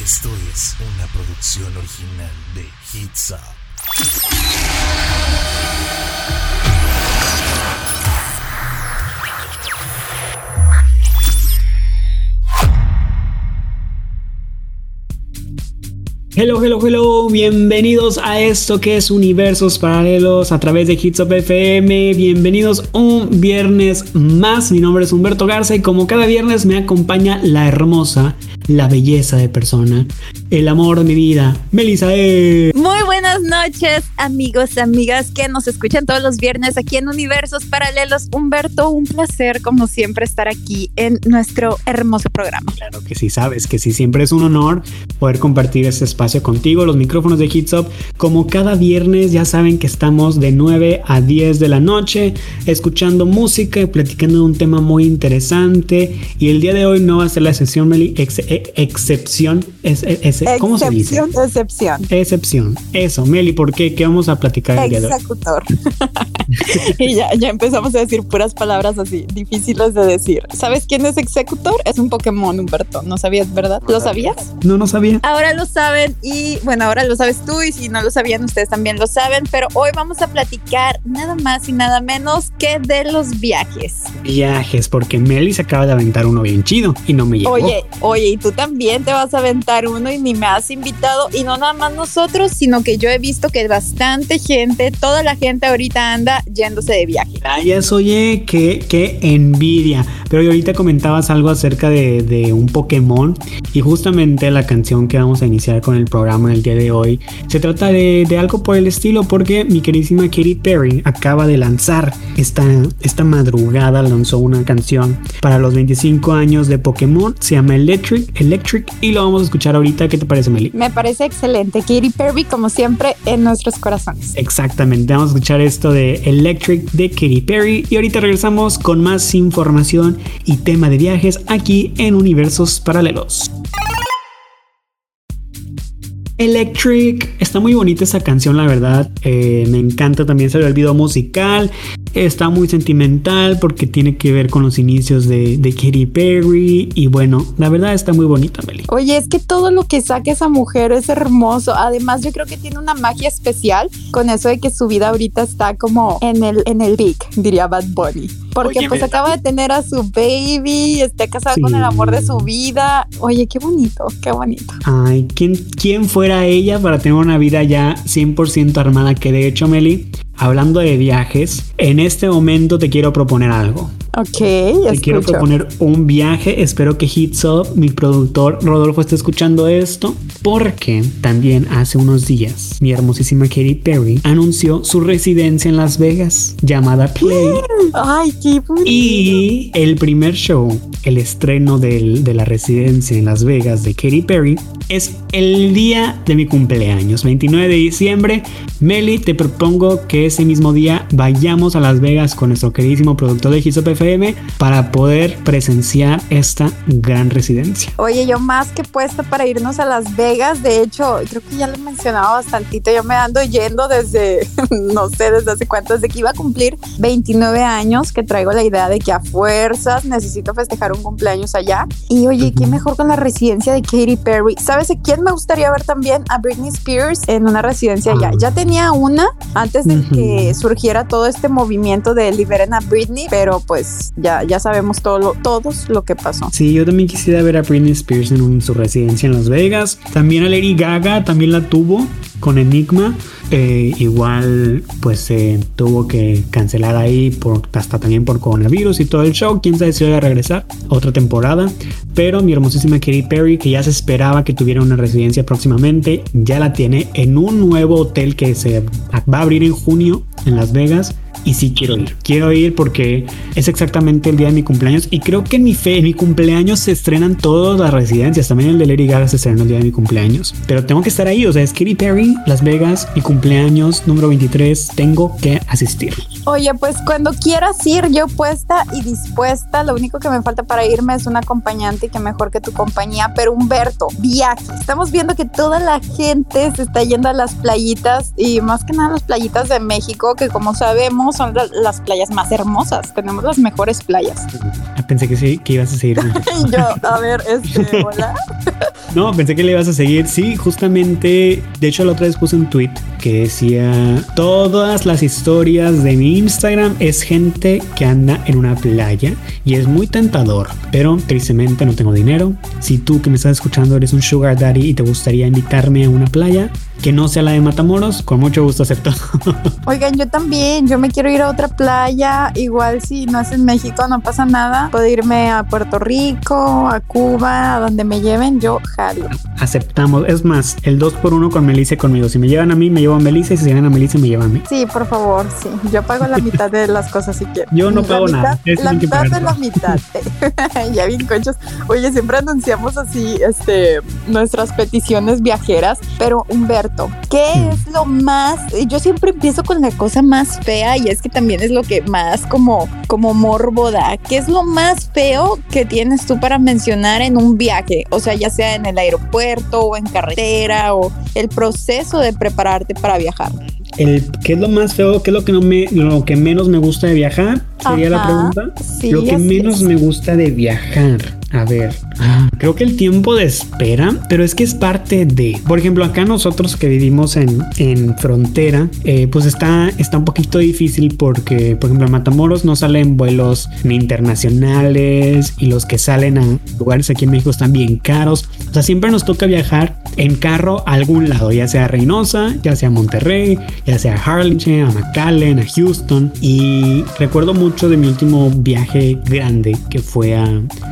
Esto es una producción original de Hits. Hello, hello, hello, bienvenidos a esto que es Universos Paralelos a través de Hits Up FM. Bienvenidos un viernes más. Mi nombre es Humberto Garza y como cada viernes me acompaña la hermosa, la belleza de persona, el amor de mi vida, Melissa. E. Muy buenas noches, amigos y amigas que nos escuchan todos los viernes aquí en Universos Paralelos. Humberto, un placer como siempre estar aquí en nuestro hermoso programa. Claro que sí, sabes que sí, siempre es un honor poder compartir este espacio contigo, los micrófonos de Hits Up. Como cada viernes, ya saben que estamos de 9 a 10 de la noche escuchando música y platicando de un tema muy interesante. Y el día de hoy no va a ser la excepción, Meli, e, excepción. Es, ¿Cómo se dice? Excepción. Excepción. Eso, Meli, ¿por qué? ¿Qué vamos a platicar el día de hoy? Executor. y ya, ya empezamos a decir puras palabras así, difíciles de decir. ¿Sabes quién es Executor? Es un Pokémon, Humberto. ¿No sabías, verdad? ¿Lo sabías? No, no sabía. Ahora lo saben y bueno, ahora lo sabes tú y si no lo sabían ustedes también lo saben, pero hoy vamos a platicar nada más y nada menos que de los viajes. Viajes, porque Meli se acaba de aventar uno bien chido y no me llegó. Oye, oye, y tú también te vas a aventar uno y ni me has invitado y no nada más nosotros, sino que yo he visto que bastante gente, toda la gente ahorita anda yéndose de viaje. Vayas, oye, qué, qué envidia. Pero ahorita comentabas algo acerca de, de un Pokémon y justamente la canción que vamos a iniciar con el programa del día de hoy. Se trata de, algo por el estilo porque mi queridísima Katy Perry acaba de lanzar esta, esta madrugada, lanzó una canción para los 25 años de Pokémon, se llama Electric, Electric y lo vamos a escuchar ahorita. ¿Qué te parece, Meli? Me parece excelente. Katy Perry, como siempre, en nuestros corazones. Exactamente, vamos a escuchar esto de Electric de Katy Perry y ahorita regresamos con más información y tema de viajes aquí en Universos Paralelos. Electric. Está muy bonita esa canción, la verdad. Eh, me encanta también salió el video musical. Está muy sentimental porque tiene que ver con los inicios de, de Katy Perry. Y bueno, la verdad está muy bonita, Meli. Oye, es que todo lo que saca esa mujer es hermoso. Además, yo creo que tiene una magia especial con eso de que su vida ahorita está como en el, en el big, diría Bad Bunny. Porque pues acaba de tener a su baby, está casada con el amor de su vida. Oye, qué bonito, qué bonito. Ay, ¿quién, quién fuera ella para tener una vida ya 100% armada? Que de hecho, Meli, hablando de viajes, en este momento te quiero proponer algo. Ok, Te quiero proponer un viaje. Espero que Hits Up, mi productor Rodolfo, esté escuchando esto. Porque también hace unos días mi hermosísima Katy Perry anunció su residencia en Las Vegas llamada Play. Ay, qué bonito. Y el primer show, el estreno del, de la residencia en Las Vegas de Katy Perry, es el día de mi cumpleaños, 29 de diciembre. Meli, te propongo que ese mismo día vayamos a Las Vegas con nuestro queridísimo productor de Hits Up FM para poder presenciar esta gran residencia. Oye, yo más que puesta para irnos a Las Vegas, de hecho, creo que ya lo mencionaba bastantito, yo me ando yendo desde, no sé, desde hace cuánto, desde que iba a cumplir 29 años, que traigo la idea de que a fuerzas necesito festejar un cumpleaños allá. Y oye, qué mejor con la residencia de Katy Perry. ¿Sabes a quién me gustaría ver también? A Britney Spears en una residencia allá. Ya tenía una antes de que surgiera todo este movimiento de liberen a Britney, pero pues ya, ya sabemos todo todos lo que pasó. Sí, yo también quisiera ver a Britney Spears en su residencia en Las Vegas. También a Lady Gaga, también la tuvo con Enigma. Eh, igual pues se tuvo que cancelar ahí por, hasta también por coronavirus y todo el show. Quién sabe si va a regresar otra temporada. Pero mi hermosísima Katy Perry, que ya se esperaba que tuviera una residencia próximamente, ya la tiene en un nuevo hotel que se va a abrir en junio en Las Vegas y sí quiero ir. Quiero ir porque es exactamente el día de mi cumpleaños y creo que en mi fe, en mi cumpleaños se estrenan todas las residencias. También el de Lady Gaga se estrena el día de mi cumpleaños. Pero tengo que estar ahí, o sea, es Katy Perry, Las Vegas, mi cumpleaños número 23. Tengo que asistir. Oye, pues cuando quieras ir, yo puesta y dispuesta. Lo único que me falta para irme es un acompañante y que mejor que tu compañía. Pero Humberto, viaje. Estamos viendo que toda la gente se está yendo a las playitas y más que nada las playitas de México, que como sabemos tenemos son las playas más hermosas, tenemos las mejores playas. Ah, pensé que sí, que ibas a seguir. Yo, a ver, este, hola. no, pensé que le ibas a seguir. Sí, justamente, de hecho la otra vez puse un tweet que decía, todas las historias de mi Instagram es gente que anda en una playa y es muy tentador, pero tristemente no tengo dinero. Si tú que me estás escuchando eres un sugar daddy y te gustaría invitarme a una playa, que no sea la de Matamoros, con mucho gusto acepto. Oigan, yo también, yo me quiero ir a otra playa, igual si no es en México, no pasa nada. Puedo irme a Puerto Rico, a Cuba, a donde me lleven, yo jalo. Aceptamos, es más, el 2 por 1 con Melissa y conmigo. Si me llevan a mí, me llevo a Melissa y si se llevan a Melissa, me llevan a mí. Sí, por favor, sí. Yo pago la mitad de las cosas si quiero. Yo no pago nada. La mitad de la mitad. ya bien conchos. Oye, siempre anunciamos así este, nuestras peticiones viajeras, pero Humberto, ¿qué mm. es lo más? Yo siempre empiezo con la cosa más fea y es que también es lo que más como, como morboda. ¿Qué es lo más feo que tienes tú para mencionar en un viaje? O sea, ya sea en el aeropuerto o en carretera o el proceso de prepararte para viajar. El, ¿Qué es lo más feo? ¿Qué es lo que, no me, lo que menos me gusta de viajar? Sería la pregunta. lo que menos me gusta de viajar. A ver, ah, creo que el tiempo de espera, pero es que es parte de, por ejemplo, acá nosotros que vivimos en, en frontera, eh, pues está, está un poquito difícil porque, por ejemplo, a Matamoros no salen vuelos ni internacionales y los que salen a lugares aquí en México están bien caros. O sea, siempre nos toca viajar en carro a algún lado, ya sea Reynosa, ya sea Monterrey, ya sea a Harlingen, a McAllen, a Houston. Y recuerdo mucho de mi último viaje grande que fue a,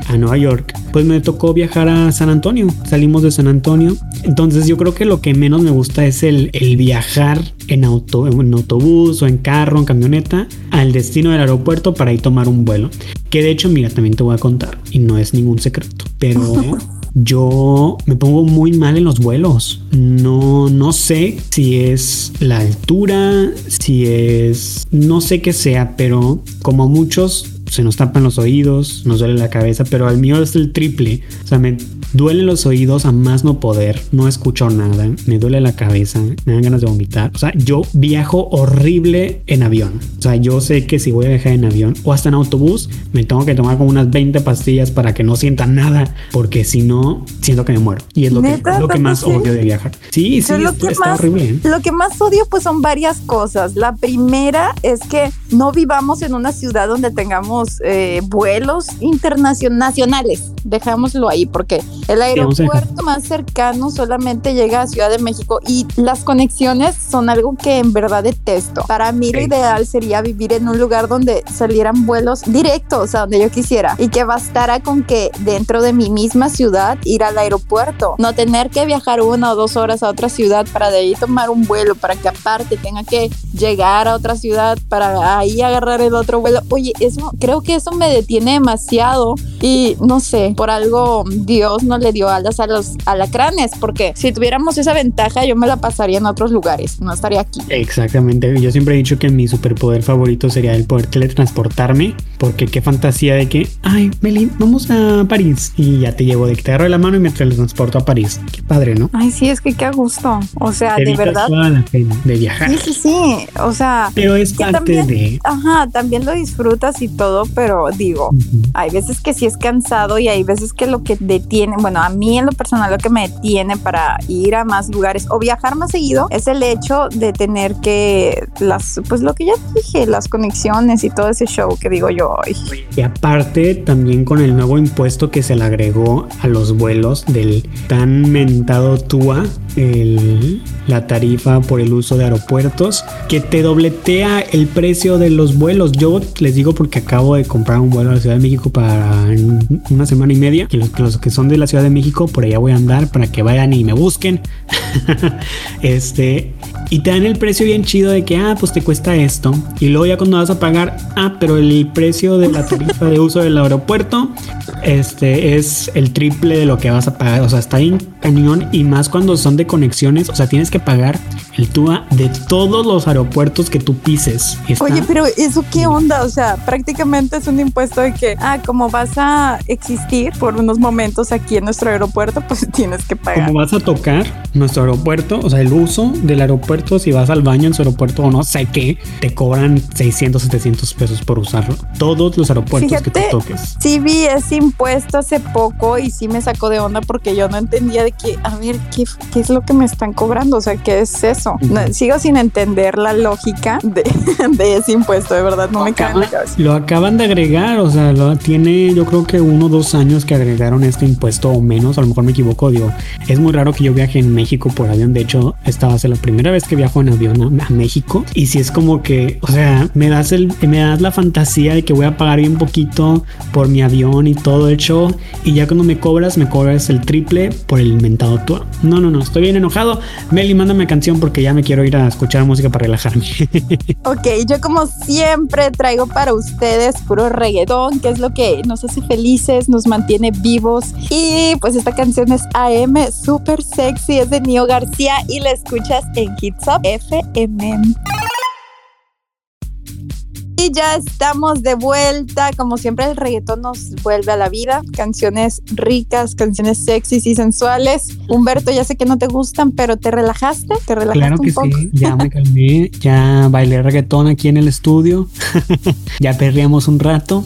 a Nueva York pues me tocó viajar a San Antonio. Salimos de San Antonio. Entonces yo creo que lo que menos me gusta es el, viajar en, auto, en autobús o en carro, en camioneta, al destino del aeropuerto para ir tomar un vuelo. Que de hecho, mira, también te voy a contar, y no es ningún secreto, pero yo me pongo muy mal en los vuelos. No, no sé si es la altura, si es, no sé qué sea, pero como muchos se nos tapan los oídos, nos duele la cabeza, pero al mío es el triple. O sea, me duelen los oídos a más no poder, no escucho nada, me duele la cabeza, me dan ganas de vomitar. O sea, yo viajo horrible en avión. O sea, yo sé que si voy a viajar en avión o hasta en autobús, me tengo que tomar como unas 20 pastillas para que no sienta nada, porque si no, siento que me muero. Y es lo, que, lo que, más odio de viajar. Sí, sí, lo que está horrible. ¿eh? Lo que más odio pues son varias cosas. La primera es que no vivamos en una ciudad donde tengamos eh, vuelos internacionales. Dejámoslo ahí porque el aeropuerto más cercano solamente llega a Ciudad de México y las conexiones son algo que en verdad detesto. Para mí lo ideal sería vivir en un lugar donde salieran vuelos directos a donde yo quisiera y que bastara con que dentro de mi misma ciudad ir al aeropuerto, no tener que viajar una o dos horas a otra ciudad para de ahí tomar un vuelo para que aparte tenga que llegar a otra ciudad para ahí agarrar el otro vuelo. Oye, eso creo que eso me detiene demasiado y no sé, por algo Dios no le dio alas a los alacranes, porque si tuviéramos esa ventaja yo me la pasaría en otros lugares, no estaría aquí. Exactamente, yo siempre he dicho que mi superpoder favorito sería el poder teletransportarme, porque qué fantasía de que, ay, Meli, vamos a París y ya te llevo de que te agarro de la mano y me teletransporto a París. Qué padre, ¿no? Ay, sí, es que qué gusto. O sea, de verdad. de viajar. Sí, sí, sí. O sea, pero es parte de. Ajá, también lo disfrutas y todo, pero digo, hay veces que sí es cansado y hay veces que lo que detiene, bueno, a mí en lo personal lo que me detiene para ir a más lugares o viajar más seguido es el hecho de tener que las, pues lo que ya dije, las conexiones y todo ese show que digo yo hoy. Y aparte también con el nuevo impuesto que se le agregó a los vuelos del tan mentado TUA, el, la tarifa por el uso de aeropuertos, que te dobletea el precio de los vuelos. Yo les digo porque acabo de comprar un vuelo a la Ciudad de México para una semana y media. Y los, los que son de la Ciudad de México, por allá voy a andar para que vayan y me busquen. este, y te dan el precio bien chido de que, ah, pues te cuesta esto. Y luego ya cuando vas a pagar, ah, pero el precio de la tarifa de uso del aeropuerto, este, es el triple de lo que vas a pagar. O sea, está en cañón y más cuando son de conexiones. O sea, tienes que pagar el TUA de todos los aeropuertos que tú pises. Oye, pero eso qué onda? O sea, prácticamente es un impuesto de que, ah, como vas a existir por unos momentos aquí en nuestro aeropuerto, pues tienes que pagar. Como vas a tocar, nuestro aeropuerto, o sea, el uso del aeropuerto, si vas al baño en su aeropuerto o no sé qué, te cobran 600, 700 pesos por usarlo. Todos los aeropuertos que te toques. Sí vi ese impuesto hace poco y sí me sacó de onda porque yo no entendía de que, a ver, ¿qué, qué es lo que me están cobrando? O sea, ¿qué es eso? Sigo sin entender la lógica de, de ese impuesto, de verdad, no me cae en la cabeza. Lo acaban de agregar, o sea, lo, tiene yo creo que uno o dos años que agregaron este impuesto o menos, a lo mejor me equivoco, digo, es muy raro que yo viaje en México por avión, de hecho, esta va a ser la primera vez que viajo en avión a, México y si es como que, o sea, me das el, me das la fantasía de que voy a pagar bien poquito por mi avión y todo el show y ya cuando me cobras, me cobras el triple por el inventado tour. No, no, no, estoy bien enojado. Meli, mándame canción porque ya me quiero ir a escuchar música para relajarme. ok, yo como siempre traigo para ustedes puro reggaetón, que es lo que nos hace felices, nos mantiene vivos. Y pues esta canción es AM, super sexy, es de Nio García y la escuchas en Hits Up FM. Y ya estamos de vuelta. Como siempre, el reggaetón nos vuelve a la vida. Canciones ricas, canciones sexys y sensuales. Humberto, ya sé que no te gustan, pero ¿te relajaste? ¿Te relajaste claro que sí, ya me calmé. Ya bailé reggaetón aquí en el estudio. ya perreamos un rato.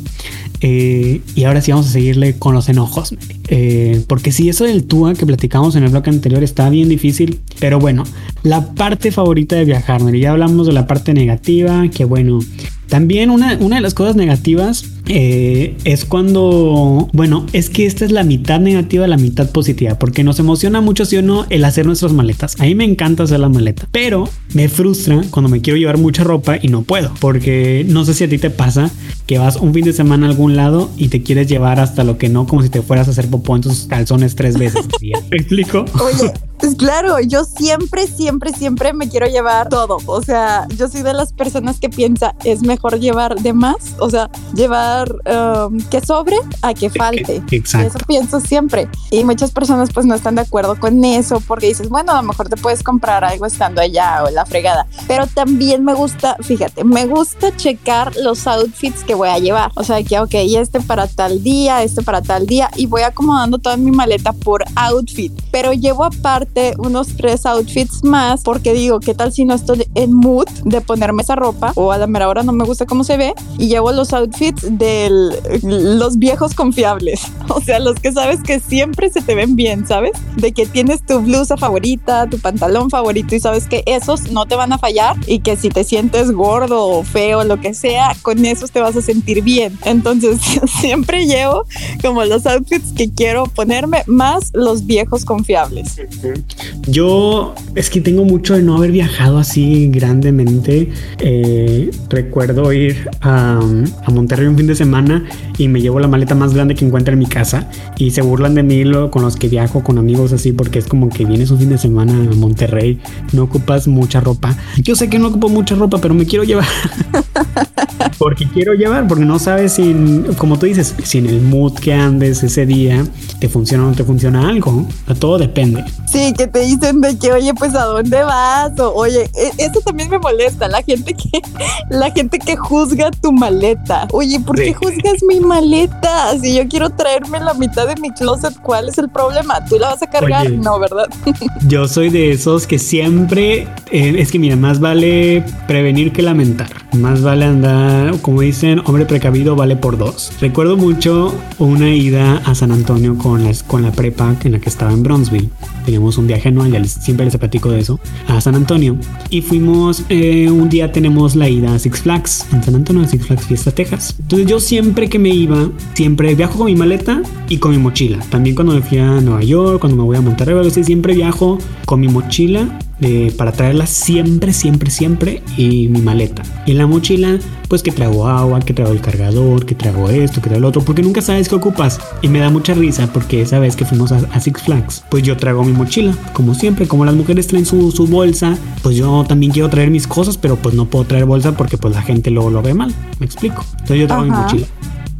Eh, y ahora sí vamos a seguirle con los enojos. Eh, porque si eso del TUA que platicamos en el bloque anterior está bien difícil. Pero bueno, la parte favorita de viajar, ya hablamos de la parte negativa, que bueno, también una, una de las cosas negativas eh, es cuando, bueno, es que esta es la mitad negativa, la mitad positiva, porque nos emociona mucho, si o no, el hacer nuestras maletas. A mí me encanta hacer la maleta, pero me frustra cuando me quiero llevar mucha ropa y no puedo, porque no sé si a ti te pasa que vas un fin de semana a algún lado y te quieres llevar hasta lo que no, como si te fueras a hacer popó en tus calzones tres veces. ¿Me explico? Oye, pues claro, yo siempre, siempre, siempre me quiero llevar todo. O sea, yo soy de las personas que piensa es mejor llevar de más, o sea, llevar um, que sobre a que falte. Exacto. Eso pienso siempre. Y muchas personas pues no están de acuerdo con eso porque dices, bueno, a lo mejor te puedes comprar algo estando allá o la fregada. Pero también me gusta, fíjate, me gusta checar los outfits que voy a llevar. O sea, que, ok, este para tal día, este para tal día y voy acomodando toda mi maleta por outfit. Pero llevo aparte unos tres outfits más porque digo, ¿qué tal si no estoy en mood de ponerme esa ropa o a la mera hora no me gusta cómo se ve y llevo los outfits de los viejos confiables, o sea, los que sabes que siempre se te ven bien, ¿sabes? De que tienes tu blusa favorita, tu pantalón favorito y sabes que esos no te van a fallar y que si te sientes gordo o feo, lo que sea, con esos te vas a sentir bien. Entonces, siempre llevo como los outfits que quiero ponerme más los viejos confiables. Yo es que tengo mucho de no haber viajado así grandemente. Eh, recuerdo ir a, Monterrey un fin de semana y me llevo la maleta más grande que encuentro en mi casa y se burlan de mí lo, con los que viajo con amigos así porque es como que vienes un fin de semana a Monterrey, no ocupas mucha ropa. Yo sé que no ocupo mucha ropa, pero me quiero llevar. porque quiero llevar, porque no sabes si, como tú dices, si en el mood que andes ese día te funciona o no te funciona algo. Todo depende. Sí, que te dicen de que, oye, pues a dónde vas, o oye, e, eso también me molesta, la gente que, la gente que juzga tu maleta. Oye, ¿por qué juzgas mi maleta? Si yo quiero traerme la mitad de mi closet, ¿cuál es el problema? ¿Tú la vas a cargar? no, ¿verdad? yo soy de esos que siempre, eh, es que mira, más vale prevenir que lamentar. Más vale andar, como dicen, hombre precavido vale por dos. Recuerdo mucho una ida a San Antonio con la, con la prepa en la que estaba en Bronzeville. Teníamos un viaje anual, ya siempre les platico de eso, a San Antonio. Y fuimos, eh, un día tenemos la ida a Six Flags, en San Antonio, Six Flags Fiesta, Texas. Entonces yo siempre que me iba, siempre viajo con mi maleta y con mi mochila. También cuando me fui a Nueva York, cuando me voy a Monterrey, siempre viajo con mi mochila para traerla siempre, siempre, siempre y mi maleta. Y en la mochila, pues que traigo agua, que traigo el cargador, que traigo esto, que traigo lo otro, porque nunca sabes qué ocupas. Y me da mucha risa porque esa vez que fuimos a, Six Flags, pues yo traigo mi mochila, como siempre, como las mujeres traen su, su, bolsa, pues yo también quiero traer mis cosas, pero pues no puedo traer bolsa porque pues la gente luego lo ve mal, me explico. Entonces yo traigo mi mochila.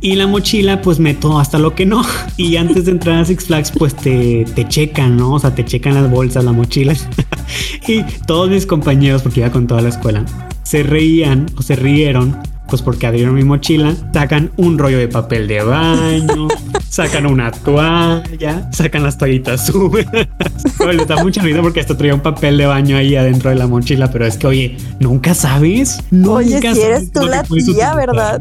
Y la mochila, pues meto hasta lo que no. Y antes de entrar a Six Flags, pues te, te checan, ¿no? O sea, te checan las bolsas, la mochila. y todos mis compañeros, porque iba con toda la escuela, se reían o se rieron pues porque abrieron mi mochila, sacan un rollo de papel de baño, sacan una toalla, sacan las toallitas húmedas. le está mucha risa porque hasta traía un papel de baño ahí adentro de la mochila, pero es que, oye, nunca sabes. Nunca oye, si eres tú la tía. ¿verdad?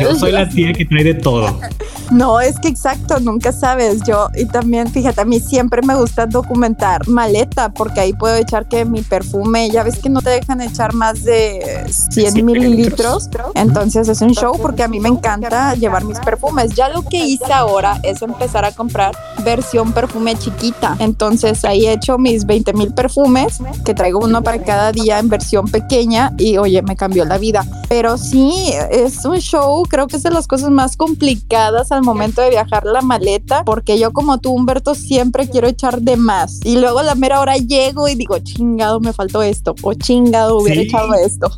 Yo soy la tía que trae de todo. No, es que exacto, nunca sabes. Yo, y también, fíjate, a mí siempre me gusta documentar maleta, porque ahí puedo echar que mi perfume, ya ves que no te dejan echar más de 100 100 mililitros. Entonces es un show porque a mí me encanta llevar mis perfumes. Ya lo que hice ahora es empezar a comprar versión perfume chiquita. Entonces ahí he hecho mis 20 mil perfumes, que traigo uno para cada día en versión pequeña y oye, me cambió la vida. Pero sí, es un show, creo que es de las cosas más complicadas al momento de viajar la maleta, porque yo como tú, Humberto, siempre quiero echar de más. Y luego a la mera hora llego y digo, chingado, me faltó esto, o chingado, hubiera Sí. echado esto.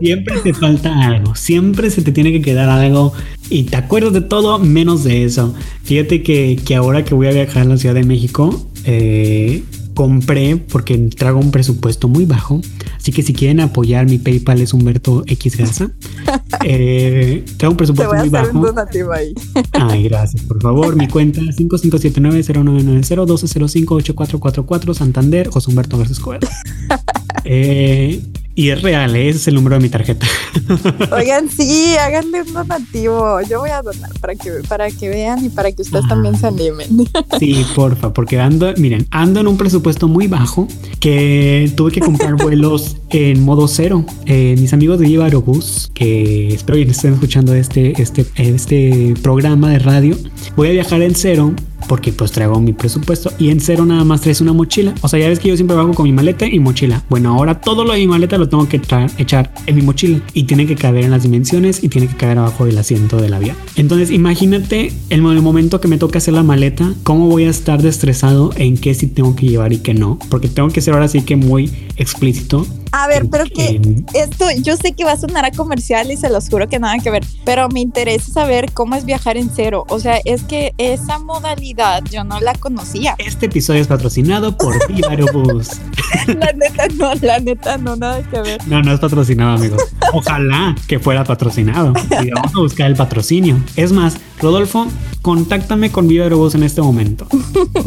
Siempre te falta algo, siempre se te tiene que quedar algo y te acuerdas de todo menos de eso. Fíjate que, que ahora que voy a viajar a la Ciudad de México, eh, compré porque traigo un presupuesto muy bajo. Así que si quieren apoyar, mi PayPal es Humberto X Garza. Eh, traigo un Te presupuesto voy a muy hacer bajo. ahí. Ay, gracias, por favor. Mi cuenta 5579-0990-1205-8444 Santander, José Humberto Garza Escobar. Eh, y es real, ¿eh? ese es el número de mi tarjeta. Oigan, sí, háganle un donativo. Yo voy a donar para que, para que vean y para que ustedes también se animen. Sí, porfa, porque ando, miren, ando en un presupuesto muy bajo que tuve que comprar vuelos en modo cero. Eh, mis amigos de Viva Aerobús, que espero que estén escuchando este, este, este programa de radio, voy a viajar en cero porque pues traigo mi presupuesto y en cero nada más traes una mochila. O sea, ya ves que yo siempre bajo con mi maleta y mochila. Bueno, ahora todo lo de mi maleta lo tengo que echar en mi mochila y tiene que caber en las dimensiones y tiene que caber abajo del asiento del avión. Entonces, imagínate el, el momento que me toca hacer la maleta, cómo voy a estar destresado en qué sí tengo que llevar y qué no, porque tengo que ser ahora sí que muy explícito. A ver, pero que esto, yo sé que va a sonar a comercial y se los juro que nada que ver, pero me interesa saber cómo es viajar en cero. O sea, es que esa modalidad yo no la conocía. Este episodio es patrocinado por Viva Aerobús. La neta no, la neta no, nada que ver. No, no es patrocinado, amigos. Ojalá que fuera patrocinado. Y vamos a buscar el patrocinio. Es más, Rodolfo, contáctame con Viva Aerobús en este momento.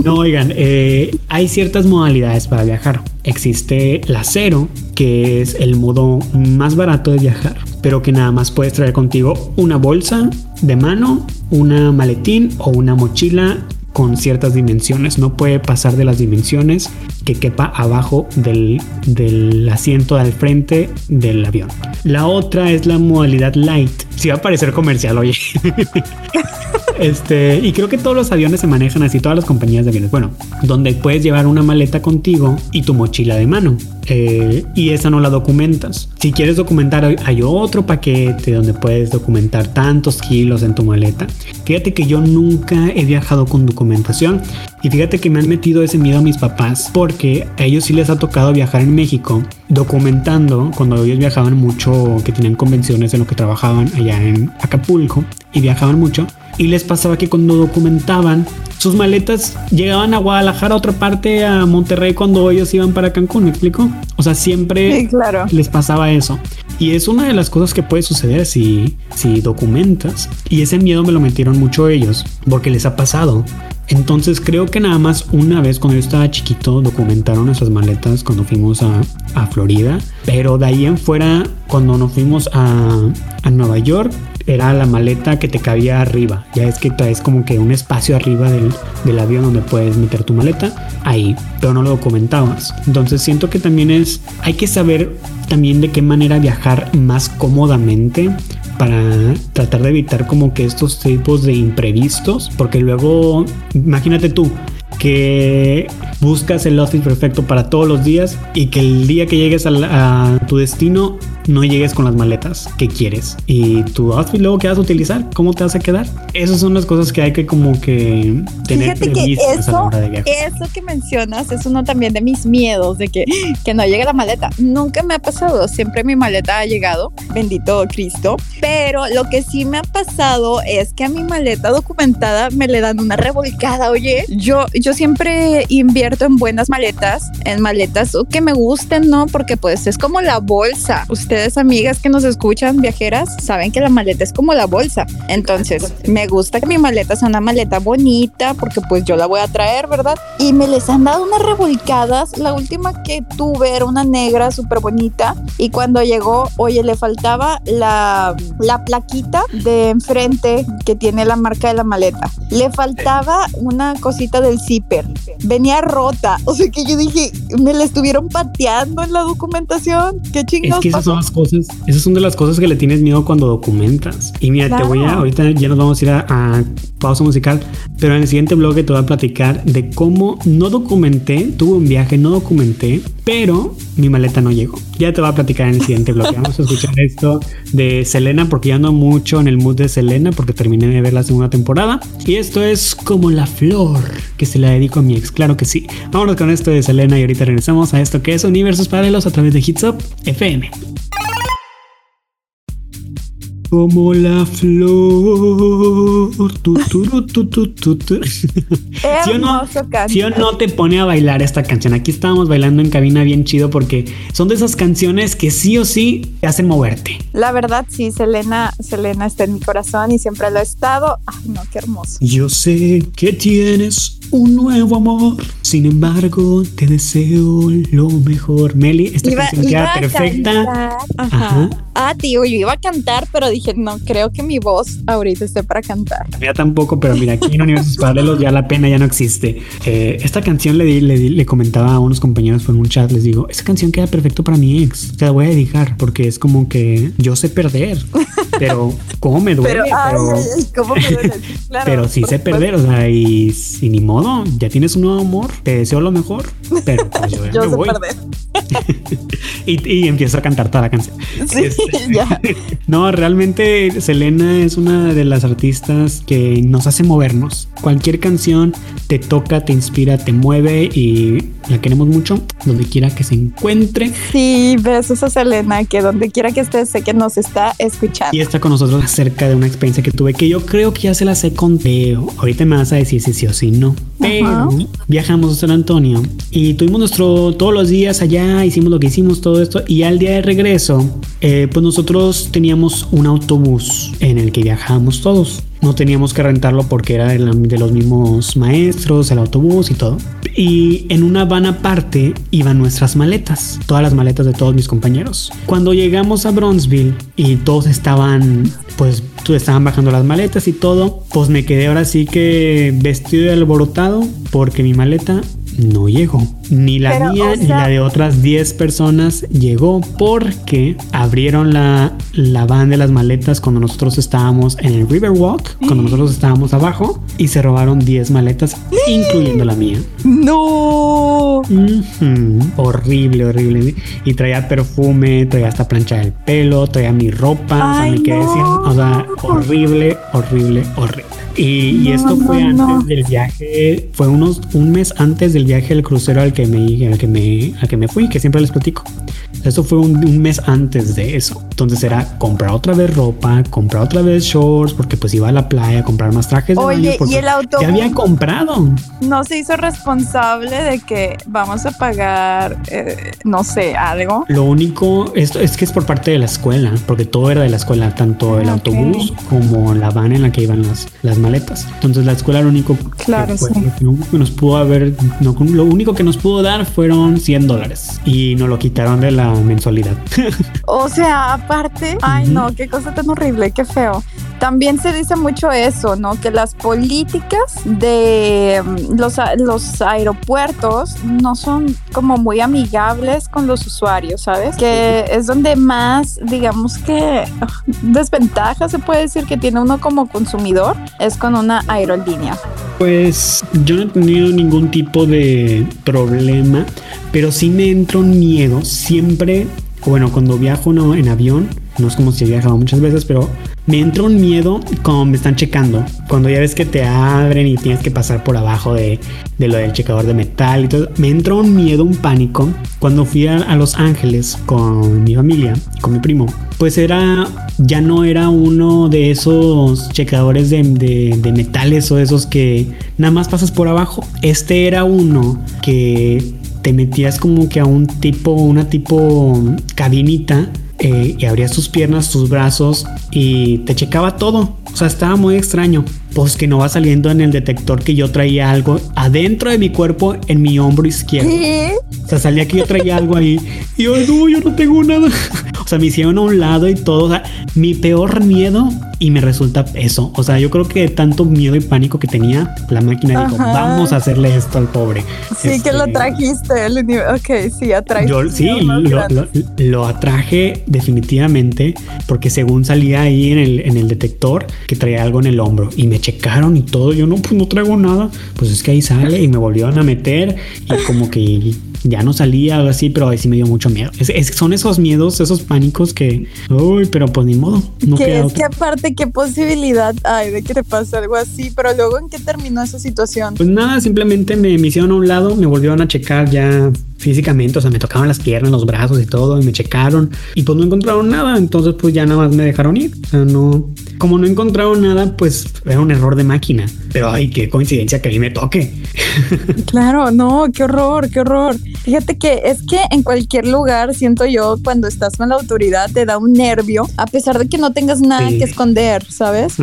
No, oigan, eh, hay ciertas modalidades para viajar. Existe la cero, que es el modo más barato de viajar, pero que nada más puedes traer contigo una bolsa de mano, una maletín o una mochila con ciertas dimensiones. No puede pasar de las dimensiones que quepa abajo del, del asiento al frente del avión. La otra es la modalidad light. Si va a parecer comercial, oye. Este, y creo que todos los aviones se manejan así, todas las compañías de aviones. Bueno, donde puedes llevar una maleta contigo y tu mochila de mano. Eh, y esa no la documentas. Si quieres documentar, hay- otro paquete donde puedes documentar tantos kilos en tu maleta. Fíjate que yo nunca he viajado con documentación. Y fíjate que me han metido ese miedo a mis papás porque a ellos sí les ha tocado viajar en México documentando cuando ellos viajaban mucho, que tenían convenciones en lo que trabajaban allá en Acapulco y viajaban mucho. Y les pasaba que cuando documentaban sus maletas llegaban a Guadalajara, a otra parte, a Monterrey cuando ellos iban para Cancún, ¿me explico? O sea, siempre Sí, claro. les pasaba eso. Y es una de las cosas que puede suceder si, si documentas. Y ese miedo me lo metieron mucho ellos, porque les ha pasado. Entonces creo que nada más una vez cuando yo estaba chiquito documentaron nuestras maletas cuando fuimos a, a Florida. Pero de ahí en fuera, cuando nos fuimos a, a Nueva York, era la maleta que te cabía arriba. Ya es que traes como que un espacio arriba del, del avión donde puedes meter tu maleta ahí, pero no lo documentabas. Entonces siento que también es, hay que saber también de qué manera viajar más cómodamente para tratar de evitar como que estos tipos de imprevistos, porque luego, imagínate tú, que buscas el outfit perfecto para todos los días y que el día que llegues a, tu destino no llegues con las maletas que quieres y tu outfit luego que vas a utilizar, ¿cómo te vas a quedar? Esas son las cosas que hay que como que tener Fíjate que previstas a la eso, hora de viajar. eso que mencionas es uno también de mis miedos de que, que no llegue la maleta. Nunca me ha pasado, siempre mi maleta ha llegado, bendito Cristo. Pero lo que sí me ha pasado es que a mi maleta documentada me le dan una revolcada. Oye, yo, yo siempre invierto en buenas maletas, en maletas que me gusten, ¿no? Porque pues es como la bolsa. Ustedes ustedes amigas que nos escuchan, viajeras, saben que la maleta es como la bolsa. Entonces, me gusta que mi maleta sea una maleta bonita porque pues yo la voy a traer, ¿verdad? Y me les han dado unas revolcadas. La última que tuve era una negra súper bonita y cuando llegó, oye, le faltaba la, la plaquita de enfrente que tiene la marca de la maleta. Le faltaba una cosita del zipper. Venía rota. O sea que yo dije, me la estuvieron pateando en la documentación. Qué chingados. Es que son las cosas, esas son de las cosas que le tienes miedo cuando documentas. Y mira, te voy a, ahorita ya nos vamos a ir a, a pausa musical, pero en el siguiente blog te voy a platicar de cómo no documenté, tuve un viaje, no documenté, pero mi maleta no llegó. Ya te voy a platicar en el siguiente blog. Vamos a escuchar esto de Selena porque ya ando mucho en el mood de Selena porque terminé de ver la segunda temporada. Y esto es como la flor que se la dedico a mi ex, claro que sí. Vámonos con esto de Selena y ahorita regresamos a esto que es Universos Paralelos a través de Hits Up FM como la flor. Tu, tu, tu, ¿Sí, o no, ¿Sí o no te pone a bailar esta canción? Aquí estábamos bailando en cabina bien chido porque son de esas canciones que sí o sí te hacen moverte. La verdad, sí, Selena, Selena está en mi corazón y siempre lo ha estado. Ay, no, qué hermoso. Yo sé que tienes un nuevo amor. Sin embargo, te deseo lo mejor. Meli, esta canción queda perfecta. Ajá. Ah, tío, yo iba a cantar, pero dije, no creo que mi voz ahorita esté para cantar. Ya tampoco, pero mira, aquí en Universos Paralelos ya la pena ya no existe. Eh, esta canción le, di, le, le, comentaba a unos compañeros por un chat, les digo, esta canción queda perfecto para mi ex. Te la voy a dedicar porque es como que yo sé perder, pero ¿cómo me duele? Pero, pero, ay, ¿cómo me duele? Claro, pero sí sé perder, o sea, y, y, ni modo, ya tienes un nuevo amor, te deseo lo mejor, pero pues yo, ya yo me sé voy. perder. y, y, empiezo a cantar toda la canción. Sí, Este, ya. no, realmente Selena es una de las artistas que nos hace movernos. Cualquier canción te toca, te inspira, te mueve y la queremos mucho, donde quiera que se encuentre. Sí, besos a Selena, que donde quiera que esté, sé que nos está escuchando. Y está con nosotros acerca de una experiencia que tuve que yo creo que ya se las he contado. Ahorita me vas a decir si sí o si no. Pero Ajá. viajamos a San Antonio y tuvimos nuestro todos los días allá, hicimos lo que hicimos, todo esto. Y al día de regreso, eh, pues nosotros teníamos un autobús en el que viajábamos todos. No teníamos que rentarlo porque era de, los mismos maestros, el autobús y todo. Y en una van aparte iban nuestras maletas, todas las maletas de todos mis compañeros. Cuando llegamos a Bronzeville y todos estaban, pues, estaban bajando las maletas y todo, pues me quedé ahora sí que vestido y alborotado porque mi maleta no llegó. Ni la Pero, mía o ni la de otras 10 personas llegó porque abrieron la, la van de las maletas cuando nosotros estábamos en el Riverwalk, cuando nosotros estábamos abajo, y se robaron 10 maletas, incluyendo la mía. No. Horrible, horrible. Y traía perfume, traía hasta plancha del pelo, traía mi ropa. o sea. O sea, horrible, horrible, horrible. Y, y esto fue no, antes del viaje, fue unos un mes antes del viaje al crucero al que me, al que me, al que me fui, que siempre les platico. Esto fue un, un mes antes de eso. Entonces era comprar otra vez ropa, comprar otra vez shorts, porque pues iba a la playa, comprar más trajes de Oye, baño, ¿y el autobús? Ya había comprado. No se hizo responsable de que vamos a pagar, eh, no sé, algo. Lo único, esto es que es por parte de la escuela, porque todo era de la escuela, tanto el Ah, ok. autobús como la van en la que iban las, las maletas. Entonces la escuela lo único Claro, que, fue- sí. lo único que nos pudo haber, no, lo único que nos pudo dar fueron 100 dólares y nos lo quitaron de la mensualidad. O sea, aparte, ay Ujú. no, qué cosa tan horrible, qué feo. También se dice mucho eso, ¿no? Que las políticas de mm, los, los aeropuertos no son como muy amigables con los usuarios, ¿sabes? Que es donde más, digamos que ah, desventaja se puede decir que tiene uno como consumidor, es con una aerolínea. Pues yo no he tenido ningún tipo de problema, pero sí me entra un miedo siempre, bueno, cuando viajo en avión, no es como si he viajado muchas veces, pero me entra un miedo cuando me están checando. Cuando ya ves que te abren y tienes que pasar por abajo de, de lo del checador de metal y todo. Me entra un miedo, un pánico. Cuando fui a, Los Ángeles con mi familia, con mi primo, pues era, ya no era uno de esos checadores de, de- de metales o esos que nada más pasas por abajo. Este era uno que te metías como que a un tipo, una tipo cabinita eh, y abrías tus piernas, tus brazos y te checaba todo. O sea, estaba muy extraño. Pues que no va saliendo en el detector que yo traía algo adentro de mi cuerpo en mi hombro izquierdo. ¿Qué? O sea, salía que yo traía algo ahí. Y yo, no, yo no tengo nada. O sea, me hicieron a un lado y todo. O sea, mi peor miedo y me resulta eso. O sea, yo creo que tanto miedo y pánico que tenía, la máquina dijo, Ajá. vamos a hacerle esto al pobre. Sí, que lo Este, trajiste. El ok, sí, atrae. Yo sí, lo, lo- lo atraje definitivamente porque según salía ahí en el, en el detector que traía algo en el hombro y me checaron y todo. Yo no, pues no traigo nada. Pues es que ahí sale y me volvieron a meter y como que ya no salía algo así, pero ahí sí me dio mucho miedo. Es- es- son esos miedos, esos pánicos que, uy, pero pues ni modo. No que es otra. que aparte, qué posibilidad hay de que te pase algo así, pero luego en qué terminó esa situación. Pues nada, simplemente me, me hicieron a un lado, me volvieron a checar ya físicamente, o sea, me tocaban las piernas, los brazos y todo, y me checaron y pues no encontraron nada, entonces pues ya nada más me dejaron ir, o sea, no, como no encontraron nada, pues era un error de máquina, pero ay, qué coincidencia que a mí me toque. Claro, no, qué horror, qué horror. Fíjate que es que en cualquier lugar, siento yo, cuando estás con la autoridad, te da un nervio, a pesar de que no tengas nada Sí. que esconder, ¿sabes?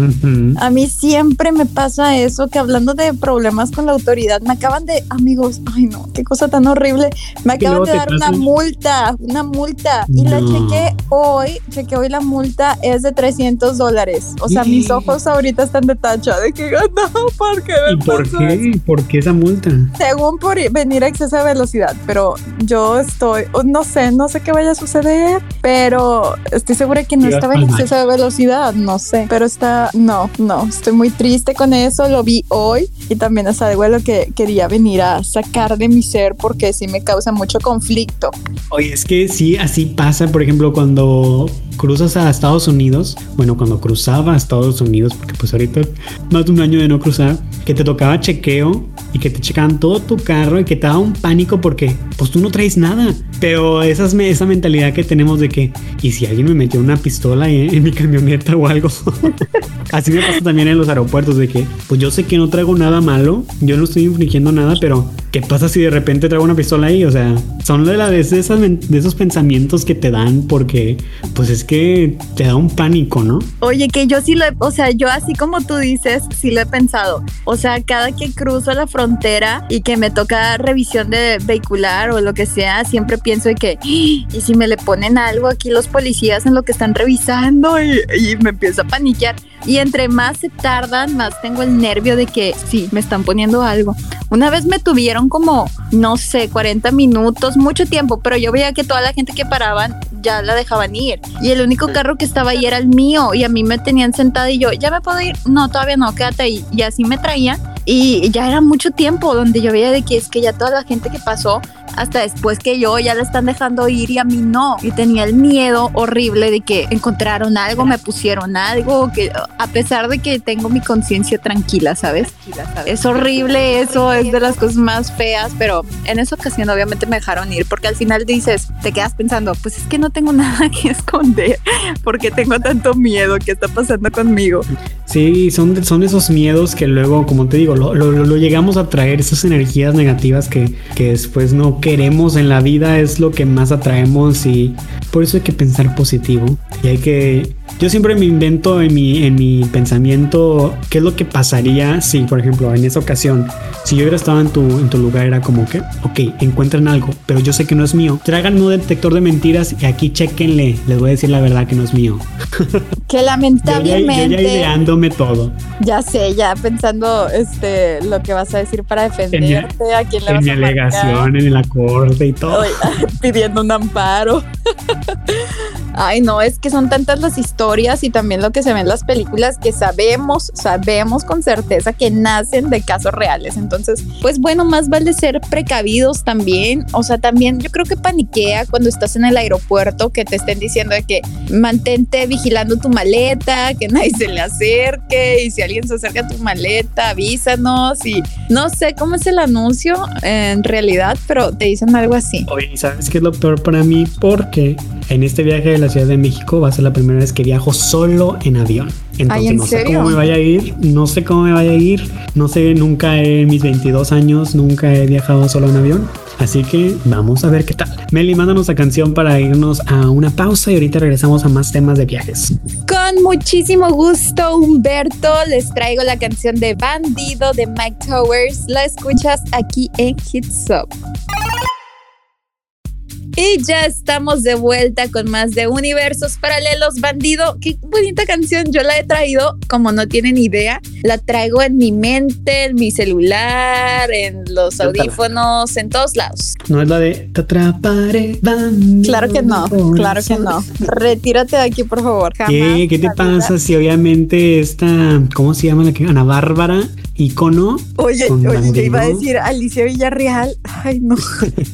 A mí siempre me pasa eso, que hablando de problemas con la autoridad, me acaban de, amigos, ay no, qué cosa tan horrible, me ¿Qué acaban de dar una multa, una multa, y la No. chequé hoy, chequé hoy la multa es de 300 dólares, o sea, mis Sí. ojos ahorita están de tacha, de que no, ¿por qué me ¿Y por pasó qué? eso? ¿Por qué esa multa? Según por venir a exceso de velocidad, pero yo estoy, no sé, no sé qué vaya a suceder, pero estoy segura que no estaba en exceso de velocidad, no sé, pero está, no, no, estoy muy triste con eso, lo vi hoy y también es algo de lo que quería venir a sacar de mi ser porque sí me causa mucho conflicto. Oye, es que sí, así pasa, por ejemplo, cuando cruzas a Estados Unidos, bueno, cuando cruzaba a Estados Unidos, porque pues ahorita más de un año de no cruzar, que te tocaba chequeo y que te checaban todo tu carro y que te daba un pánico porque pues tú no traes nada. Pero esa, es esa mentalidad que tenemos de que, ¿y si alguien me metió una pistola en, en mi camioneta o algo? Así me pasa también en los aeropuertos de que, pues yo sé que no traigo nada malo, yo no estoy infringiendo nada, pero ¿qué pasa si de repente traigo una pistola ahí? O sea, son de, la, de, esas, de esos pensamientos que te dan porque, pues es que te da un pánico, ¿no? Oye, que yo sí lo he, o sea, yo así como tú dices, sí lo he pensado. O sea, cada que cruzo la frontera y que me toca revisión de vehicular o lo que sea, siempre pienso de que, "Ah, y si me le ponen algo aquí los policías en lo que están revisando y, y me empiezo a paniquear. Y entre más se tardan, más tengo el nervio de que sí, me están poniendo algo. Una vez me tuvieron como, no sé, 40 minutos, mucho tiempo, pero yo veía que toda la gente que paraban ya la dejaban ir. Y el único carro que estaba ahí era el mío y a mí me tenían sentada y yo, ¿ya me puedo ir? No, todavía no, quédate ahí. Y así me traían y ya era mucho tiempo donde yo veía de que es que ya toda la gente que pasó hasta después que yo ya la están dejando ir y a mí no. Y tenía el miedo horrible de que encontraron algo, me pusieron algo, que a pesar de que tengo mi conciencia tranquila, ¿sabes? Es horrible eso, es de las cosas más feas, pero en esa ocasión obviamente me dejaron ir porque al final dices, te quedas pensando, pues es que no tengo nada que esconder, porque tengo tanto miedo, ¿qué está pasando conmigo? Sí, son, son esos miedos que luego, como te digo, lo, lo- lo llegamos a traer, esas energías negativas que, que después no queremos en la vida, es lo que más atraemos y por eso hay que pensar positivo. Y hay que... Yo siempre me invento en mi, en mi pensamiento qué es lo que pasaría si, por ejemplo, en esa ocasión, si yo hubiera estado en tu, en tu lugar, era como que, ok, encuentran algo, pero yo sé que no es mío. Tráiganme un detector de mentiras y aquí chequenle, les voy a decir la verdad que no es mío. Que Yo ya, yo ya lamentablemente... ideándome todo. Ya sé, ya pensando este lo que vas a decir para defenderte, a quién le en vas mi a marcar. alegación, en la corte y todo. Ay, pidiendo un amparo. Ay, no, es que son tantas las historias y también lo que se ve en las películas que sabemos, sabemos con certeza que nacen de casos reales. Entonces, pues bueno, más vale ser precavidos también. O sea, también yo creo que paniquea cuando estás en el aeropuerto que te estén diciendo que mantente vigilando tu maleta, que nadie se le acerque y si alguien se acerca a tu maleta, avísanos y no sé cómo es el anuncio en realidad, pero te dicen algo así. Oye, ¿y ¿sabes qué es lo peor para mí? Porque en este viaje de la Ciudad de México va a ser la primera vez que viajo solo en avión. Entonces Ay, ¿en no sé cómo me vaya a ir, no sé cómo me vaya a ir, no sé, nunca en mis 22 años, nunca he viajado solo en avión. Así que vamos a ver qué tal. Meli, mándanos la canción para irnos a una pausa y ahorita regresamos a más temas de viajes. Con muchísimo gusto, Humberto, les traigo la canción de Bandido de Mike Towers. La escuchas aquí en Hits Up. Y ya estamos de vuelta con más de Universos Paralelos Bandido. Qué bonita canción. Yo la he traído, como no tienen idea, la traigo en mi mente, en mi celular, en los audífonos, en todos lados. No es la de te atraparé. bandido Claro que no, corazón". claro que no. Retírate de aquí, por favor. ¿Qué? Jamás ¿Qué te la vida. pasa si obviamente esta, ¿cómo se llama la que? Ana Bárbara, icono? Oye, oye, te iba a decir Alicia Villarreal. Ay, no.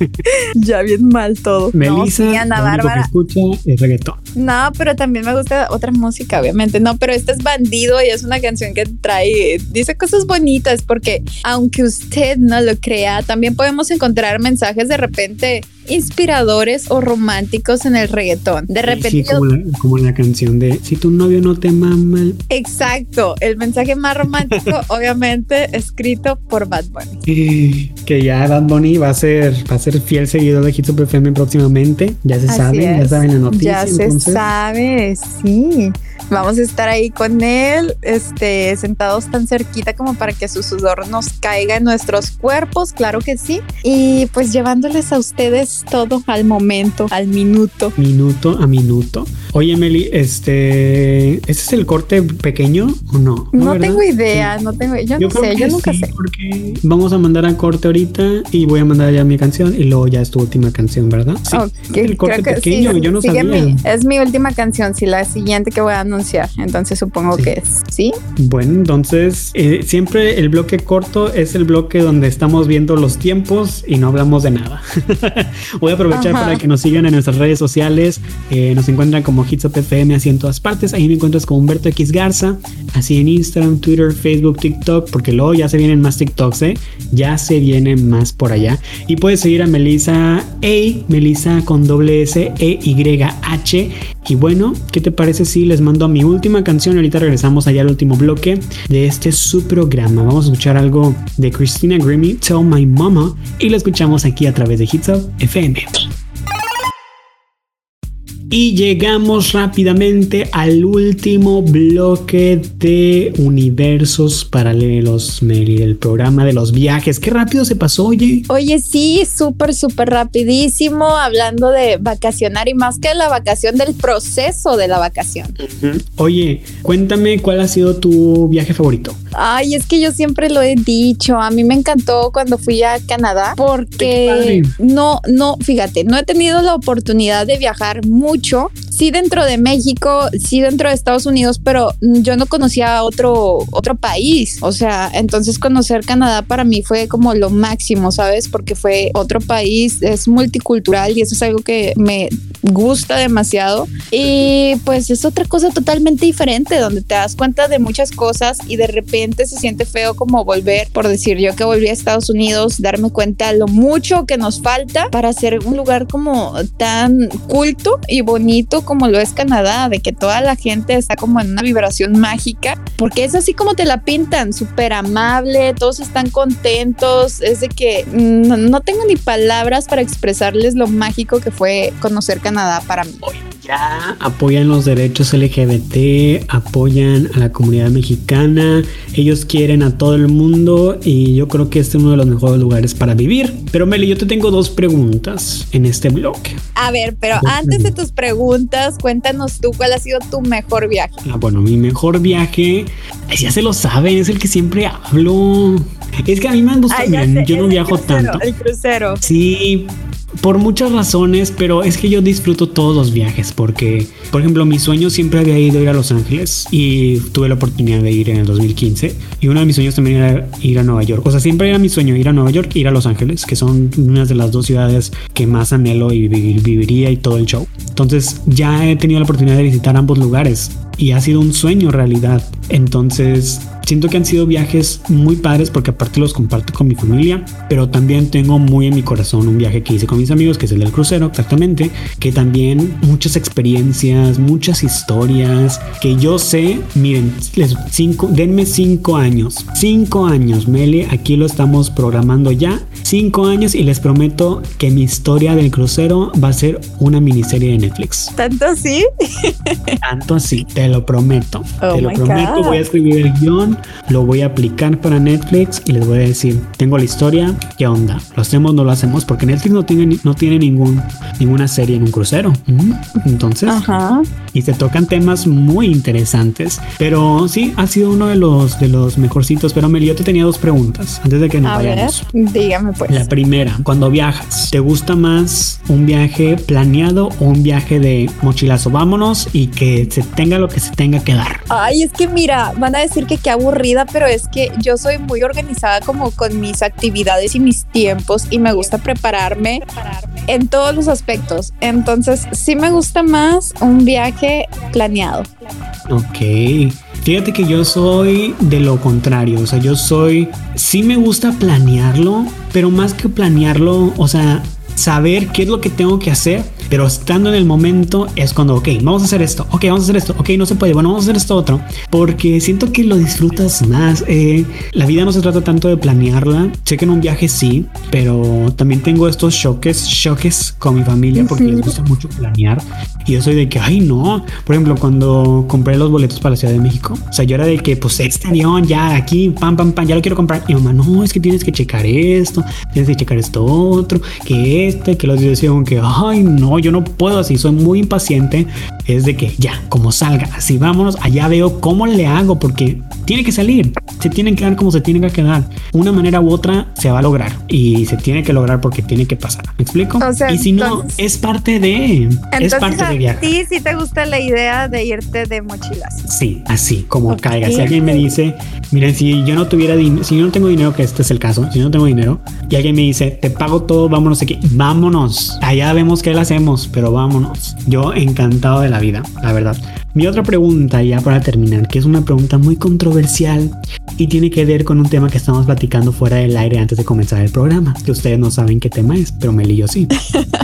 ya bien mal todo. Melissa, no, sí, Ana Bárbara. escucha es reggaetón. No, pero también me gusta otra música, obviamente. No, pero este es Bandido y es una canción que trae, dice cosas bonitas porque aunque usted no lo crea, también podemos encontrar mensajes de repente inspiradores o románticos en el reggaetón. De repente Sí, como la, como la canción de Si tu novio no te mama. Exacto, el mensaje más romántico, obviamente, escrito por Bad Bunny. que ya Bad Bunny va a ser, va a ser fiel seguidor de Hits Up FM próximamente. Ya se Así sabe, ya es. saben la noticia. Ya se sabe, sí. Vamos a estar ahí con él, este, sentados tan cerquita como para que su sudor nos caiga en nuestros cuerpos, claro que sí. Y pues llevándoles a ustedes todo al momento, al minuto. Minuto a minuto. Oye, Meli, este. ¿Este es el corte pequeño o no? No, ¿verdad? tengo idea, no tengo, yo, no sé, yo nunca sí, sé. Porque vamos a mandar a corte ahorita y voy a mandar ya mi canción y luego ya es tu última canción, ¿verdad? Sí. El corte creo que pequeño, sí, yo no sabía. mi- es mi última canción, sí, la siguiente que voy a anunciar. Entonces supongo Sí. que es, ¿sí? Bueno, entonces eh, siempre el bloque corto es el bloque donde estamos viendo los tiempos y no hablamos de nada. Voy a aprovechar Ajá. para que nos sigan en nuestras redes sociales. Eh, nos encuentran como Hits Up FM así en todas partes. Ahí me encuentras como Humberto X Garza, así en Instagram, Twitter, Facebook, TikTok, porque luego ya se vienen más TikToks, ¿eh? Ya se vienen más por allá. Y puedes seguir a Melissa A, Melissa con doble S E Y H. Y bueno, ¿qué te parece si les mando a mi última canción? Ahorita regresamos allá al último bloque de este su programa. Vamos a escuchar algo de Christina Grimmie, Tell My Mama, y lo escuchamos aquí a través de Hits Up FM. Y llegamos rápidamente al último bloque de universos paralelos, Meli, del programa de los viajes. Qué rápido se pasó, oye. Oye, sí, súper, súper rapidísimo, hablando de vacacionar y más que la vacación, del proceso de la vacación. Oye, cuéntame cuál ha sido tu viaje favorito. Ay, es que yo siempre lo he dicho, a mí me encantó cuando fui a Canadá porque no, no, fíjate, no he tenido la oportunidad de viajar mucho, mucho sí dentro de México, sí dentro de Estados Unidos, pero yo no conocía otro, otro país, o sea, entonces conocer Canadá para mí fue como lo máximo, ¿sabes? Porque fue otro país, es multicultural y eso es algo que me gusta demasiado y pues es otra cosa totalmente diferente donde te das cuenta de muchas cosas y de repente se siente feo como volver, por decir yo que volví a Estados Unidos, darme cuenta lo mucho que nos falta para ser un lugar como tan culto y bonito como lo es Canadá, de que toda la gente está como en una vibración mágica, porque es así como te la pintan, súper amable, todos están contentos, es de que no, no tengo ni palabras para expresarles lo mágico que fue conocer Canadá para mí. Ya apoyan los derechos LGBT, apoyan a la comunidad mexicana, ellos quieren a todo el mundo y yo creo que este es uno de los mejores lugares para vivir. Pero Meli, yo te tengo dos preguntas en este bloque. A ver, pero Dos antes de tus preguntas, cuéntanos tú cuál ha sido tu mejor viaje. Ah, bueno, mi mejor viaje, ya se lo saben, es el que siempre hablo. Es que a mí me gusta, Ay, ya miren, sé, yo no viajo crucero, tanto. El crucero. Sí, por muchas razones, pero es que yo disfruto todos los viajes porque, por ejemplo, mi sueño siempre había ido a ir a Los Ángeles y tuve la oportunidad de ir en el 2015 y uno de mis sueños también era ir a Nueva York. O sea, siempre era mi sueño ir a Nueva York ir a Los Ángeles, que son unas de las dos ciudades que más anhelo y vivir- viviría y todo el show. Entonces ya he tenido la oportunidad de visitar ambos lugares y ha sido un sueño realidad. Entonces siento que han sido viajes muy padres porque aparte los comparto con mi familia, pero también tengo muy en mi corazón un viaje que hice con mis amigos, que es el del crucero, exactamente, que también muchas experiencias, muchas historias, que yo sé, miren, les cinco, denme cinco años, cinco años, Mele, aquí lo estamos programando ya, cinco años y les prometo que mi historia del crucero va a ser una miniserie de Netflix. ¿Tanto así? Tanto así, te lo prometo. Oh te lo my prometo, God. voy a escribir el guion, lo voy a aplicar para Netflix y les voy a decir, tengo la historia, ¿qué onda? ¿Lo hacemos o no lo hacemos? Porque Netflix no tiene, no tiene ningún, ninguna serie en un crucero. Entonces, Ajá. y se tocan temas muy interesantes. Pero sí, ha sido uno de los, de los mejorcitos. Pero Meli, yo te tenía dos preguntas antes de que nos A ver, vayamos. dígame pues. La primera, cuando viajas, ¿te gusta más un viaje planeado o un viaje de mochilazo? Vámonos y que se tenga lo que se tenga que dar. Ay, es que mira, van a decir que qué aburrida, pero es que yo soy muy organizada como con mis actividades y mis tiempos y me gusta prepararme en todos los aspectos. Entonces, sí me gusta más un viaje planeado. Ok. Fíjate que yo soy de lo contrario, o sea, yo soy, sí me gusta planearlo, pero más que planearlo, o sea, saber qué es lo que tengo que hacer, pero estando en el momento es cuando, ok, vamos a hacer esto, ok, vamos a hacer esto, ok, no se puede, bueno, vamos a hacer esto otro, porque siento que lo disfrutas más. eh, la vida no se trata tanto de planearla, sé que en un viaje sí, pero también tengo estos choques, choques con mi familia porque les gusta mucho planear y yo soy de que, ay, no, por ejemplo, cuando compré los boletos para la Ciudad de México, o sea, yo era de que, pues, este avión ya aquí, pam, pam, pam, ya lo quiero comprar. Y mamá, no, es que tienes que checar esto, tienes que checar esto otro, que este, que los decían que, ay, no, yo no puedo así, soy muy impaciente. Es de que ya, como salga, así vámonos, allá veo cómo le hago, porque tiene que salir, se tienen que dar como se tienen que quedar. Una manera u otra se va a lograr y se tiene que lograr porque tiene que pasar. ¿Me explico? O sea, y si no, es parte de, es parte de viajar. ti sí te gusta la idea de irte de mochilas. Sí, así como caiga. Si alguien me dice, miren, si yo no tuviera dinero, si yo no tengo dinero, que este es el caso, si yo no tengo dinero, y alguien me dice, te pago todo, vámonos aquí, vámonos. Allá vemos qué le hacemos, pero vámonos. Yo encantado de la vida, la verdad. Mi otra pregunta, ya para terminar, que es una pregunta muy controversial y tiene que ver con un tema que estamos platicando fuera del aire antes de comenzar el programa, que ustedes no saben qué tema es, pero Meli y yo sí.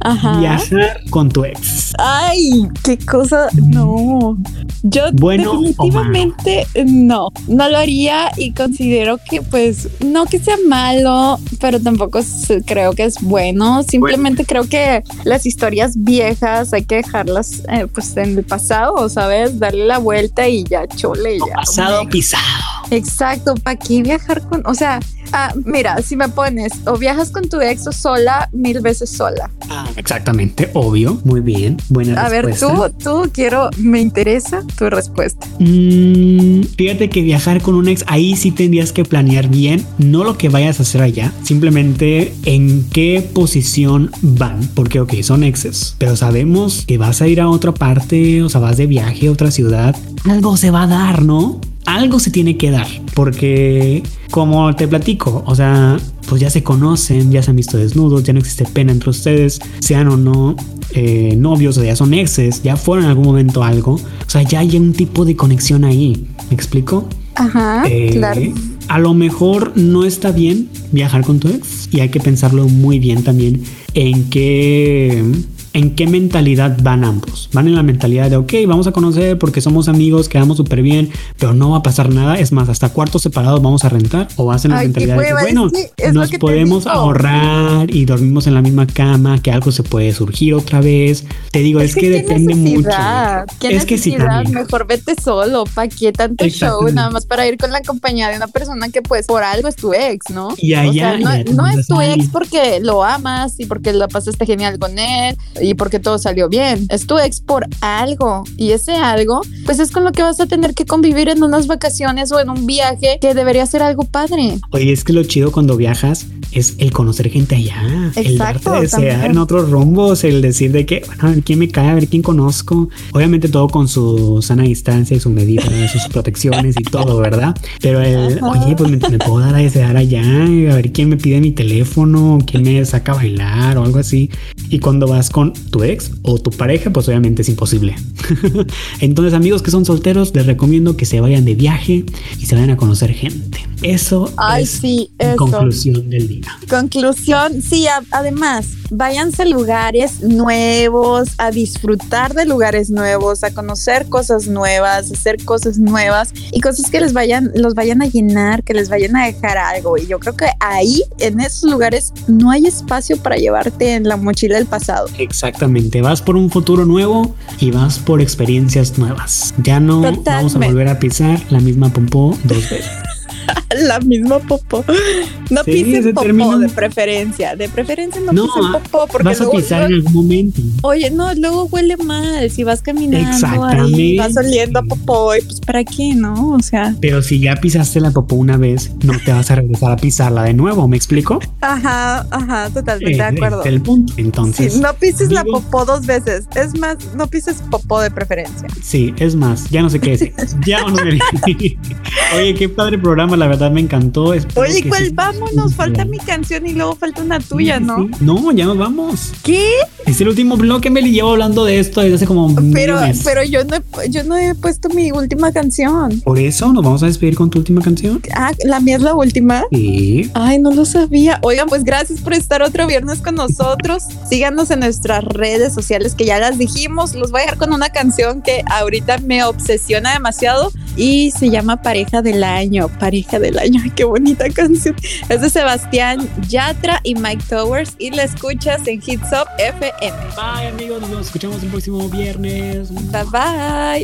Ajá. Viajar con tu ex. Ay, qué cosa. No. Yo Bueno definitivamente no, no lo haría y considero que pues no que sea malo, pero tampoco creo que es bueno. Simplemente creo que las historias viejas hay que dejarlas eh, pues en el pasado, ¿sabes? Darle la vuelta y ya chole ya. Pasado pisado. Exacto, ¿para qué viajar con, o sea, ah, mira, si me pones o viajas con tu ex o sola, mil veces sola. Ah, exactamente, obvio. Muy bien. Buena A ver, tú, tú quiero, me interesa tu respuesta. Mm, fíjate que viajar con un ex, ahí sí tendrías que planear bien, no lo que vayas a hacer allá, simplemente en qué posición van, porque ok, son exes, pero sabemos que vas a ir a otra parte, o sea, vas de viaje a otra ciudad, algo se va a dar, ¿no? Algo se tiene que dar, porque como te platico, o sea, pues ya se conocen, ya se han visto desnudos, ya no existe pena entre ustedes, sean o no eh, novios o ya son exes, ya fueron en algún momento algo, o sea, ya hay un tipo de conexión ahí, ¿me explico? Ajá, Eh, claro. A lo mejor no está bien viajar con tu ex y hay que pensarlo muy bien también en qué en qué mentalidad van ambos. Van en la mentalidad de, ok, vamos a conocer porque somos amigos, quedamos súper bien, pero no va a pasar nada. Es más, hasta cuartos separados vamos a rentar o vas en la Ay, mentalidad de que, es bueno, que es nos que podemos ahorrar y dormimos en la misma cama, que algo se puede surgir otra vez. Te digo, es, que, qué depende mucho. necesidad, Qué Es que necesidad, también. mejor vete solo, ¿para qué tanto show? Nada más para ir con la compañía de una persona que pues por algo es tu ex, ¿no? Y o allá sea, no, no es tu ex porque lo amas y porque la pasaste genial con él y porque todo salió bien. Es tu ex por algo y ese algo pues es con lo que vas a tener que convivir en unas vacaciones o en un viaje que debería ser algo padre. Oye, es que lo chido cuando viajas es el conocer gente allá, el Exacto, darte desear también. en otros rumbos, el decir de que, bueno, a ver quién me cae, a ver quién conozco. Obviamente todo con su sana distancia y su medida, sus protecciones y todo, ¿verdad? Pero el, Ajá. oye, pues me, me puedo dar a desear allá, a ver quién me pide mi teléfono, quién me saca a bailar o algo así. Y cuando vas con con tu ex o tu pareja, pues obviamente es imposible. Entonces, amigos que son solteros, les recomiendo que se vayan de viaje y se vayan a conocer gente. Eso Ay, es sí, eso. conclusión del día. Conclusión, sí, a- además, váyanse a lugares nuevos, a disfrutar de lugares nuevos, a conocer cosas nuevas, a hacer cosas nuevas y cosas que les vayan, los vayan a llenar, que les vayan a dejar algo. Y yo creo que ahí, en esos lugares, no hay espacio para llevarte en la mochila el pasado. Exactamente, vas por un futuro nuevo y vas por experiencias nuevas. Ya no vamos a volver a pisar la misma popó dos veces. La misma popó. No Sí, pisen se popó terminó. de preferencia. De preferencia no, No, pisen popó porque Vas a luego- pisar en algún momento. Oye, no, luego huele mal si vas caminando ahí, Exactamente. vas oliendo a popó y pues para qué, ¿no? O sea, Pero si ya pisaste la popó una vez, no te vas a regresar a pisarla de nuevo, ¿me explico? ajá, ajá, totalmente de Ese acuerdo. es el punto. Entonces, Sí, no pises la popó dos veces. Es más, no pises popó de preferencia. Sí, es más, ya no sé qué decir. Ya vamos a ver. Oye, qué padre programa, la verdad me encantó. Espero Oye, ¿cuál? sí. Vámonos, falta mi canción y luego falta una tuya, Sí, ¿no? No, ya nos vamos. ¿Qué? Es el último bloque, Meli. Llevo hablando de esto desde hace como Pero, medio mes. pero yo no, he, yo no he puesto mi última canción. Por eso nos vamos a despedir con tu última canción. Ah, la mía es la última. Sí. Ay, no lo sabía. Oigan, pues gracias por estar otro viernes con nosotros. Síganos en nuestras redes sociales que ya las dijimos. Los voy a dejar con una canción que ahorita me obsesiona demasiado y se llama Pareja del Año. Pareja del Año. Ay, qué bonita canción. Es de Sebastián Yatra y Mike Towers y la escuchas en Hits Up FM. Bye, amigos. Nos escuchamos el próximo viernes. Bye bye.